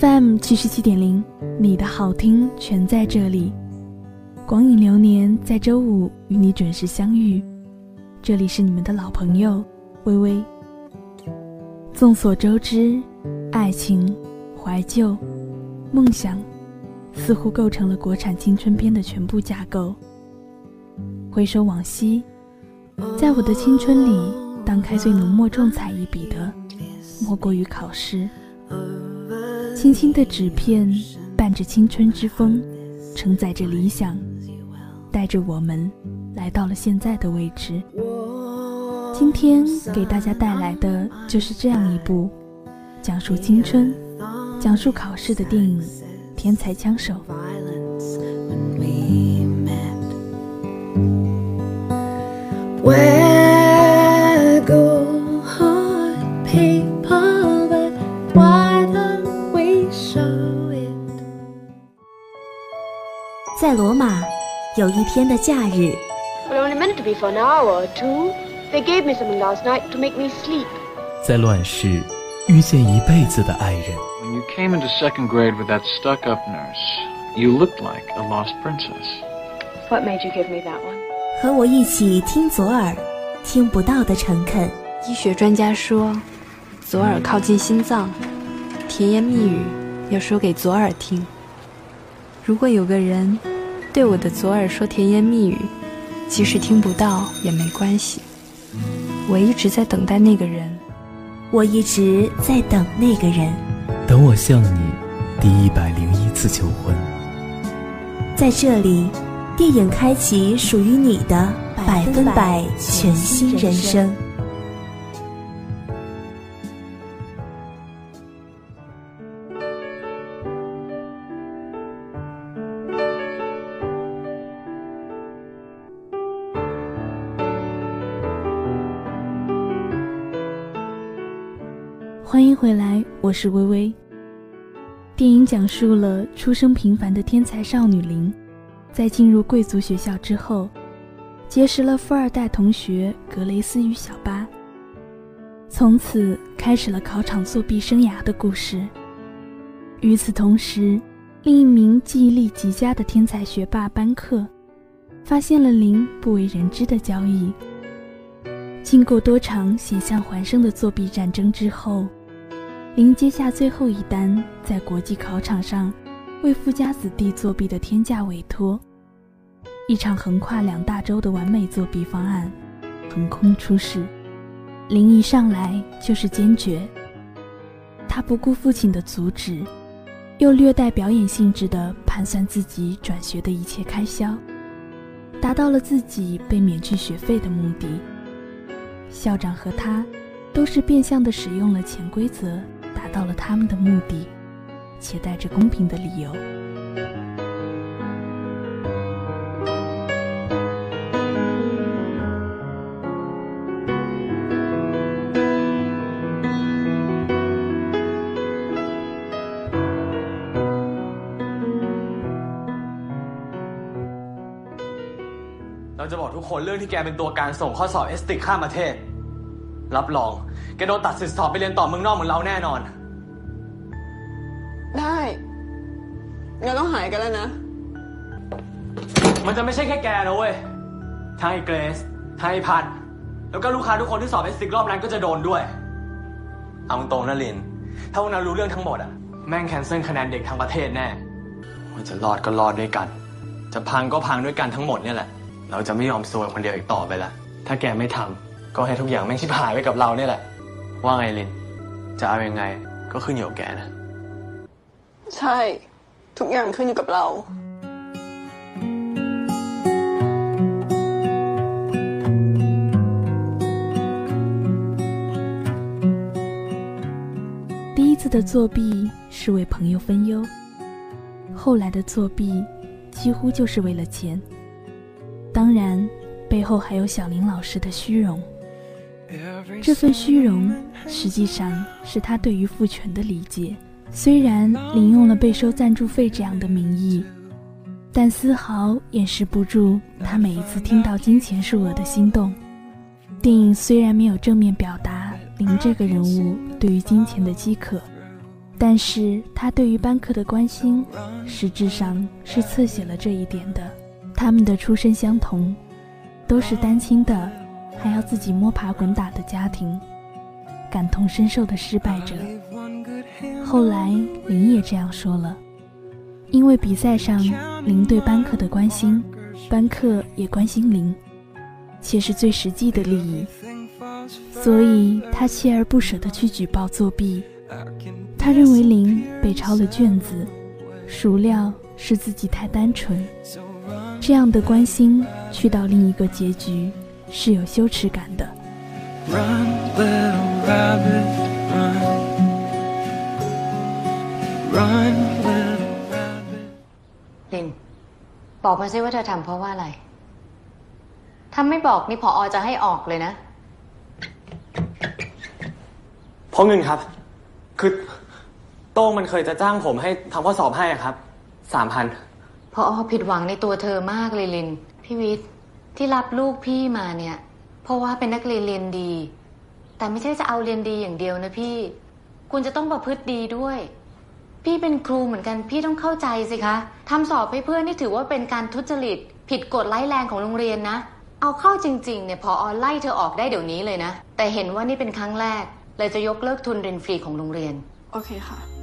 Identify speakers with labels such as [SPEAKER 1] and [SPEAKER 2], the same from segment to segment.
[SPEAKER 1] FM 七十七点零，你的好听全在这里。光影流年在周五与你准时相遇，这里是你们的老朋友微微。众所周知，爱情、怀旧、梦想，似乎构成了国产青春片的全部架构。回首往昔，在我的青春里，荡开最浓墨重彩一笔的，莫过于考试。轻轻的纸片，伴着青春之风，承载着理想，带着我们，来到了现在的位置。今天给大家带来的就是这样一部讲述青春、讲述考试的电影《天才枪手》。
[SPEAKER 2] 有一天的假日。
[SPEAKER 3] They gave me something last night to make me sleep.
[SPEAKER 4] 在乱世，遇见一辈子的爱人。
[SPEAKER 5] When you came into second grade with that stuck-up nurse, you looked like a lost princess.
[SPEAKER 3] What made you give me that one?
[SPEAKER 2] 和我一起听左耳，听不到的诚恳。
[SPEAKER 6] 医学专家说，左耳靠近心脏，甜言蜜语要说给左耳听。如果有个人对我的左耳说甜言蜜语，即使听不到也没关系。我一直在等待那个人，
[SPEAKER 2] 我一直在等那个人，
[SPEAKER 4] 等我向你第一百零一次求婚。
[SPEAKER 2] 在这里，电影开启属于你的百分百全新人生。
[SPEAKER 1] 我是微微。电影讲述了出生平凡的天才少女林，在进入贵族学校之后，结识了富二代同学格雷斯与小巴，从此开始了考场作弊生涯的故事。与此同时，另一名记忆力极佳的天才学霸班克，发现了林不为人知的交易。经过多场险象环生的作弊战争之后。林接下最后一单，在国际考场上为富家子弟作弊的天价委托，一场横跨两大洲的完美作弊方案横空出世。林一上来就是坚决，他不顾父亲的阻止，又略带表演性质的盘算自己转学的一切开销，达到了自己被免去学费的目的。校长和他都是变相的使用了潜规则。达到了他们的目的，且带着公平的理由。
[SPEAKER 7] เราจะบอกทุกคนเรื่องที่แกเป็นตัวการส่งข้อสอบเอสติกข้ามประเทศรับรองแกโดนตัดสิทธิ์สอบไปเรียนต่อเมืองนอกเหมือนเราแน่นอน
[SPEAKER 8] งั้นต้องหายกันแล้วนะ
[SPEAKER 7] มันจะไม่ใช่แค่แกนะเว้ยทั้งไอ้เกรซทั้งไอ้พัดแล้วก็ลูกค้าทุกคนที่สอบเอสติกรอบนั้นก็จะโดนด้วย เอาตรงนะลิน ถ้าพวกนั้นรู้เรื่องทั้งหมดอะแม่งแคนเซิลคะแนนเด็กทั้งประเทศแน่ว่าจะรอดก็รอดด้วยกัน จะพังก็พังด้วยกันทั้งหมดเนี่ยแหละ เราจะไม่ยอมซวยคนเดียวอีกต่อไปละ ถ้าแกไม่ทำก็ให้ทุกอย่างแม่งชิบหายไปกับเราเนี่ยแหละ ว่าไงลิน จะเอายังไงก็ขึ้นอยู่กับแกนะ
[SPEAKER 8] ใช่ ทุกอย่างขึ้นอยู่กับเรา
[SPEAKER 1] 第一次的作弊是为朋友分忧，后来的作弊几乎就是为了钱。当然，背后还有小林老师的虚荣。这份虚荣实际上是他对于父权的理解。 虽然领用了被收赞助费这样的名义，但丝毫掩饰不住他每一次听到金钱数额的心动。电影虽然没有正面表达林这个人物对于金钱的饥渴，但是他对于班克的关心，实质上是侧写了这一点的。他们的出身相同，都是单亲的，还要自己摸爬滚打的家庭，感同身受的失败者。后来林也这样说了，因为比赛上林对班克的关心，班克也关心林，且是最实际的利益，所以他锲而不舍地去举报作弊。他认为林被抄了卷子，孰料是自己太单纯。这样的关心去到另一个结局是有羞耻感的。
[SPEAKER 9] Rabbit, run. Run, little rabbit.
[SPEAKER 10] ลินบอกมาซิว่าเธอทำเพราะว่าอะไร ถ้าไม่บอกนี่พออจะให้ออกเลยนะ
[SPEAKER 7] เพราะเงินครับ คือโต้งมันเคยจะจ้างผมให้ทำข้อสอบให้อะครับ สามพัน
[SPEAKER 10] พออผิดหวังในตัวเธอมากเลยลิน พี่วิทย์ที่รับลูกพี่มาเนี่ย เพราะว่าเป็นนักเรียนเรียนดี แต่ไม่ใช่จะเอาเรียนดีอย่างเดียวนะพี่ คุณจะต้องประพฤติดีด้วย พี่เป็นครูเหมือนกัน พี่ต้องเข้าใจสิคะทำสอบให้เพื่อนนี่ถือว่าเป็นการทุจริต ผิดกฎไล่แรงของโรงเรียนนะ เอาเข้าจริง ๆ เนี่ยพออไล่เธอออกได้เดี๋ยวนี้เลยนะ แต่เห็นว่านี่เป็นครั้งแรก เลยจะยกเลิกทุนเรียนฟรีของโรงเรียน
[SPEAKER 8] โอเคค่ะ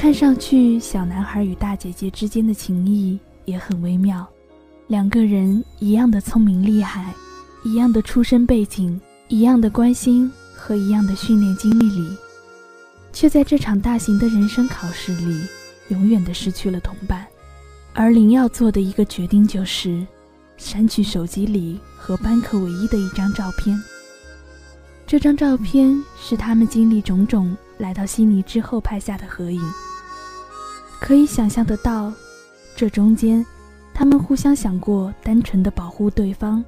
[SPEAKER 1] 看上去，小男孩与大姐姐之间的情谊也很微妙。两个人一样的聪明厉害，一样的出身背景，一样的关心和一样的训练经历里，却在这场大型的人生考试里，永远的失去了同伴。而林要做的一个决定就是，删去手机里和班克唯一的一张照片。这张照片是他们经历种种来到悉尼之后拍下的合影。可以想象得到，这中间，他们互相想过单纯的保护对方，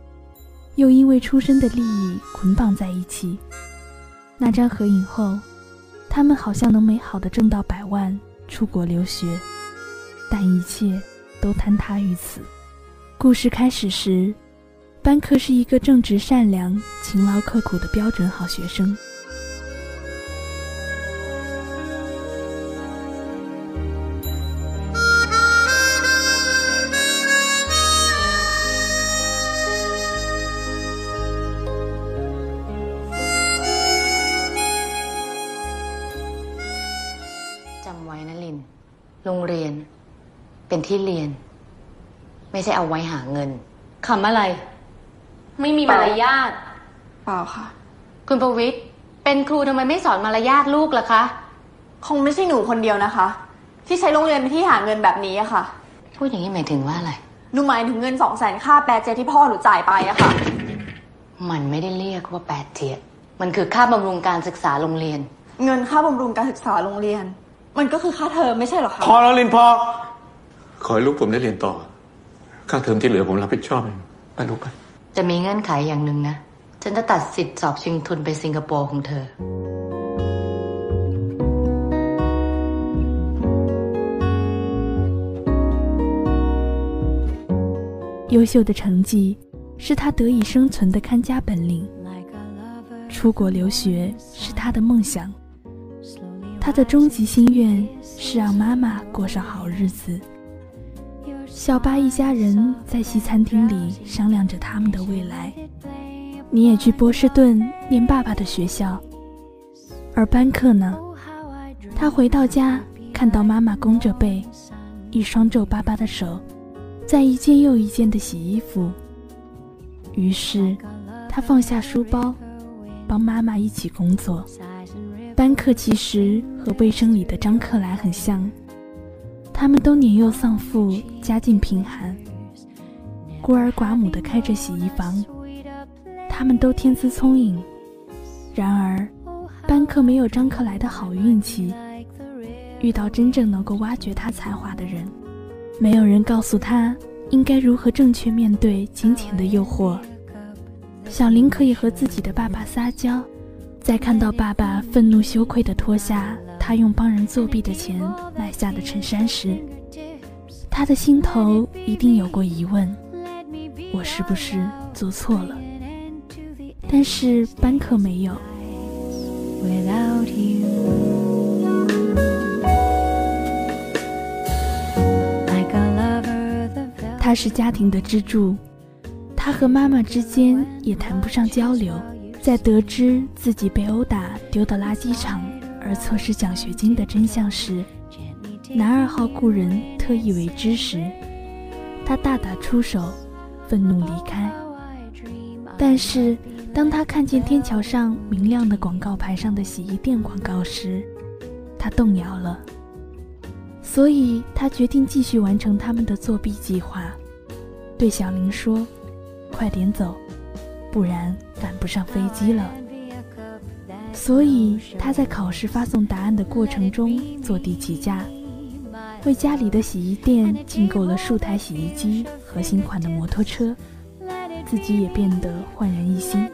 [SPEAKER 1] 又因为出身的利益捆绑在一起。那张合影后，他们好像能美好的挣到百万，出国留学，但一切都坍塌于此。故事开始时，班克是一个正直善良、勤劳刻苦的标准好学生。
[SPEAKER 10] ที่เรียน ไม่ใช่เอาไว้หาเงินคำอะไร ไม่มีมารยาท
[SPEAKER 8] เปล่าค่ะ
[SPEAKER 10] คุณประวิทย์เป็นครูทำไมไม่สอนมารยาทลูกล่ะคะ
[SPEAKER 8] คงไม่ใช่หนูคนเดียวนะคะ ที่ใช้โรงเรียนเป็นที่หาเงินแบบนี้อะค่ะ
[SPEAKER 10] พูดอย่างนี้หมายถึงว่าอะไร
[SPEAKER 8] หนูหมายถึงเงินสองแสนค่าแปรเจที่พ่อหนูจ่ายไปอะค่ะ
[SPEAKER 10] มันไม่ได้เรียกว่าแปดเจียดมันคือค่าบำรุงการศึกษาโรงเรียน
[SPEAKER 8] เงินค่าบำรุงการศึกษาโรงเรียน มันก็คือค่าเทอมไม่ใช่เหรอคะ
[SPEAKER 5] พอแล้วลินพอ ขอให้ลูกผมได้เรียนต่อ ค่าเทอมที่เหลือผมรับผิดชอบเองไปลูกไป
[SPEAKER 10] จะมีเงื่อนไขอย่างหนึ่งนะ ฉันจะตัดสิทธิ์สอบชิงทุนไปสิงคโปร์ของเธอ
[SPEAKER 1] 优秀的成绩是他得以生存的看家本领，出国留学是他的梦想， 他的终极心愿是让妈妈过上好日子。 小巴一家人在西餐厅里商量着他们的未来。你也去波士顿念爸爸的学校，而班克呢？他回到家，看到妈妈弓着背，一双皱巴巴的手，在一件又一件的洗衣服。于是，他放下书包，帮妈妈一起工作。班克其实和卫生里的张克莱很像。他们都年幼丧父，家境贫寒，孤儿寡母的开着洗衣房。他们都天资聪颖，然而班克没有张克莱的好运气，遇到真正能够挖掘他才华的人。没有人告诉他应该如何正确面对金钱的诱惑。小林可以和自己的爸爸撒娇，在看到爸爸愤怒羞愧的脱下。他用帮人作弊的钱买下的衬衫时，他的心头一定有过疑问：我是不是做错了？但是班克没有。他是家庭的支柱，他和妈妈之间也谈不上交流。在得知自己被殴打丢到垃圾场。而错失奖学金的真相时，男二号故人特意为之时，他大打出手，愤怒离开。但是，当他看见天桥上明亮的广告牌上的洗衣店广告时，他动摇了。所以他决定继续完成他们的作弊计划，对小林说：“快点走，不然赶不上飞机了。”所以他在考试发送答案的过程中坐地起价，为家里的洗衣店进购了数台洗衣机和新款的摩托车，自己也变得焕然一新。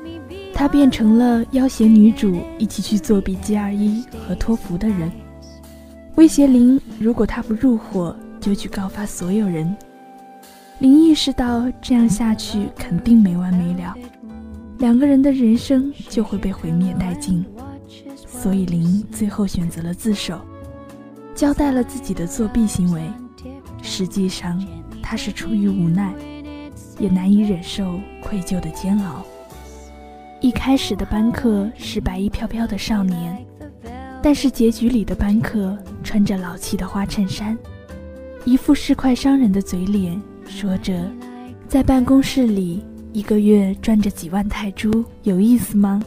[SPEAKER 1] 他变成了要挟女主一起去作弊 GRE 和托福的人，威胁林如果他不入伙，就去告发所有人。林意识到这样下去肯定没完没了。两个人的人生就会被毁灭殆尽，所以林最后选择了自首，交代了自己的作弊行为。实际上，他是出于无奈，也难以忍受愧疚的煎熬。一开始的班克是白衣飘飘的少年，但是结局里的班克穿着老气的花衬衫，一副市侩商人的嘴脸，说着，在办公室里。一个月赚着几万泰铢，有意思吗？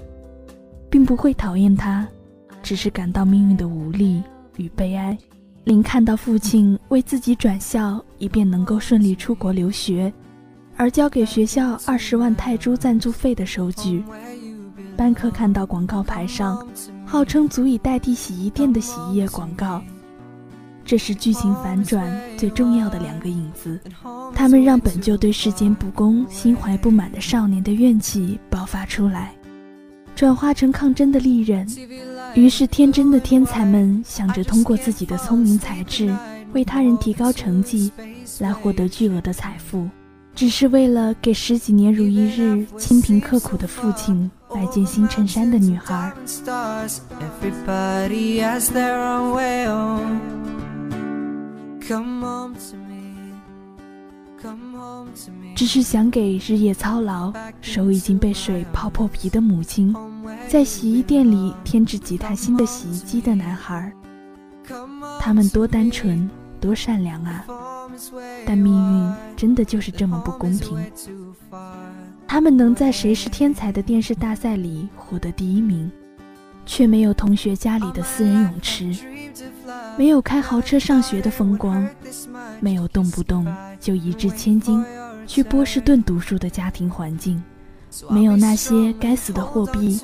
[SPEAKER 1] 并不会讨厌他，只是感到命运的无力与悲哀。林看到父亲为自己转校，以便能够顺利出国留学，而交给学校二十万泰铢赞助费的收据。班克看到广告牌上号称足以代替洗衣店的洗衣液广告。这是剧情反转最重要的两个影子，他们让本就对世间不公心怀不满的少年的怨气爆发出来，转化成抗争的利刃。于是，天真的天才们想着通过自己的聪明才智为他人提高成绩，来获得巨额的财富，只是为了给十几年如一日清贫刻苦的父亲买件新衬衫的女孩。只是想给日夜操劳、手已经被水泡破皮的母亲，在洗衣店里添置几台新的洗衣机的男孩。他们多单纯、多善良啊！但命运真的就是这么不公平。他们能在《谁是天才》的电视大赛里获得第一名，却没有同学家里的私人泳池。没有开豪车上学的风光，没有动不动就一掷千金去波士顿读书的家庭环境，没有那些该死的货币，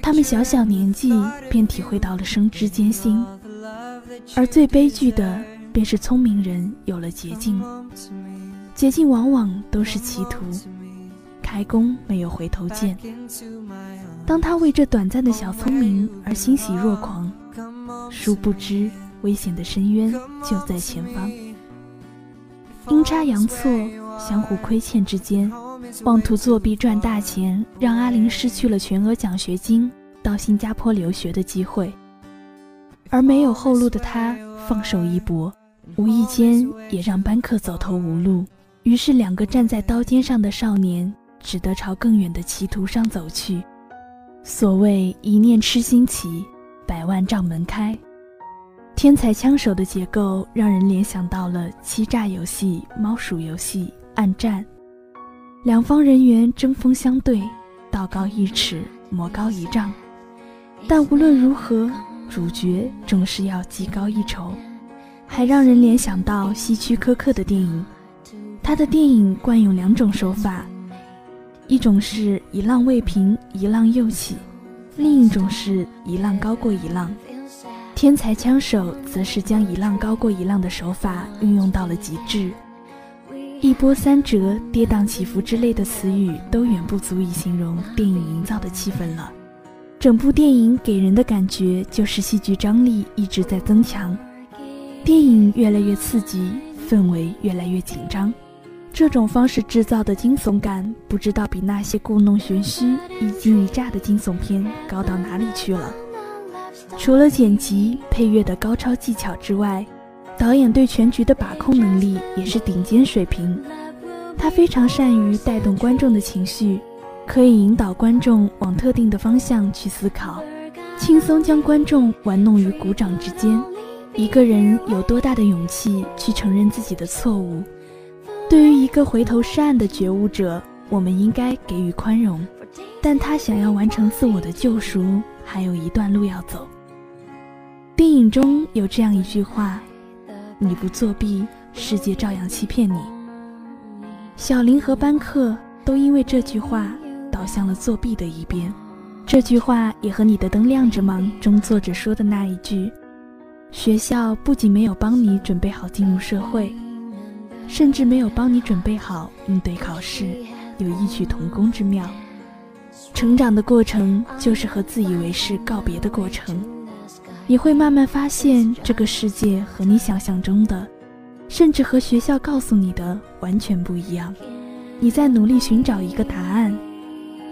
[SPEAKER 1] 他们小小年纪便体会到了生之艰辛。而最悲剧的，便是聪明人有了捷径，捷径往往都是歧途，开弓没有回头箭。当他为这短暂的小聪明而欣喜若狂。殊不知，危险的深渊就在前方。阴差阳错、相互亏欠之间，妄图作弊赚大钱，让阿林失去了全额奖学金到新加坡留学的机会。而没有后路的他放手一搏，无意间也让班克走投无路。于是，两个站在刀尖上的少年只得朝更远的歧途上走去。所谓一念痴心起，百万丈门开。天才枪手的结构让人联想到了欺诈游戏、猫鼠游戏、暗战。两方人员针锋相对，道高一尺，魔高一丈。但无论如何，主角总是要技高一筹，还让人联想到希区柯克的电影。他的电影惯用两种手法，一种是一浪未平一浪又起，另一种是一浪高过一浪。天才枪手则是将一浪高过一浪的手法运用到了极致，一波三折、跌宕起伏之类的词语都远不足以形容电影营造的气氛了。整部电影给人的感觉就是戏剧张力一直在增强，电影越来越刺激，氛围越来越紧张。这种方式制造的惊悚感，不知道比那些故弄玄虚、一惊一乍的惊悚片高到哪里去了。除了剪辑、配乐的高超技巧之外，导演对全局的把控能力也是顶尖水平。他非常善于带动观众的情绪，可以引导观众往特定的方向去思考，轻松将观众玩弄于股掌之间。一个人有多大的勇气去承认自己的错误？对于一个回头是岸的觉悟者，我们应该给予宽容，但他想要完成自我的救赎，还有一段路要走。电影中有这样一句话：“你不作弊，世界照样欺骗你。”小林和班克都因为这句话倒向了作弊的一边。这句话也和《你的灯亮着吗》中作者说的那一句：“学校不仅没有帮你准备好进入社会，甚至没有帮你准备好应对考试”有异曲同工之妙。成长的过程就是和自以为是告别的过程。你会慢慢发现，这个世界和你想象中的，甚至和学校告诉你的完全不一样。你在努力寻找一个答案，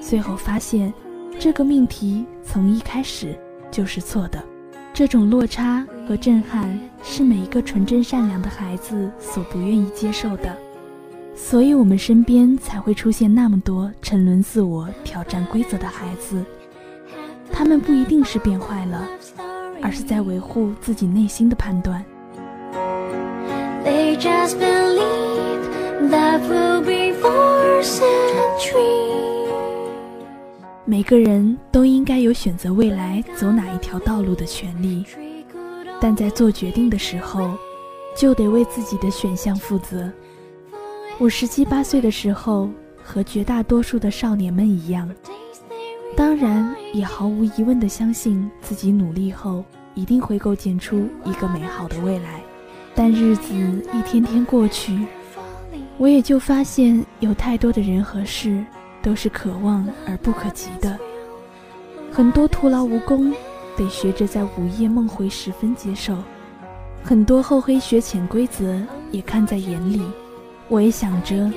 [SPEAKER 1] 最后发现，这个命题从一开始就是错的。这种落差和震撼，是每一个纯真善良的孩子所不愿意接受的。所以，我们身边才会出现那么多沉沦自我、挑战规则的孩子。他们不一定是变坏了。而是在维护自己内心的判断。每个人都应该有选择未来走哪一条道路的权利，但在做决定的时候，就得为自己的选项负责。我十七八岁的时候，和绝大多数的少年们一样。当然，也毫无疑问地相信自己努力后一定会构建出一个美好的未来。但日子一天天过去，我也就发现有太多的人和事都是可望而不可及的，很多徒劳无功，得学着在午夜梦回时分接受；很多厚黑学潜规则也看在眼里。我也想着，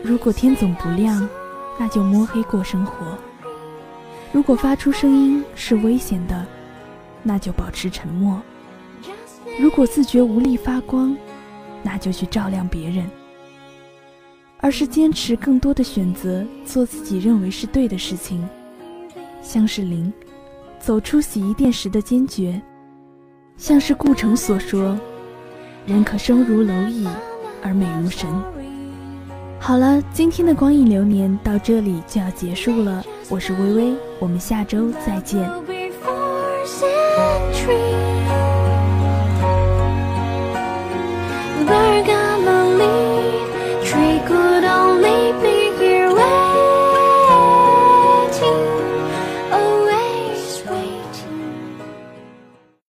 [SPEAKER 1] 如果天总不亮，那就摸黑过生活。如果发出声音是危险的，那就保持沉默；如果自觉无力发光，那就去照亮别人。而是坚持更多的选择，做自己认为是对的事情。像是林，走出洗衣店时的坚决；像是顾城所说：“人可生如蝼蚁，而美如神。”好了，今天的光影流年到这里就要结束了。我是微微，我们下周再见。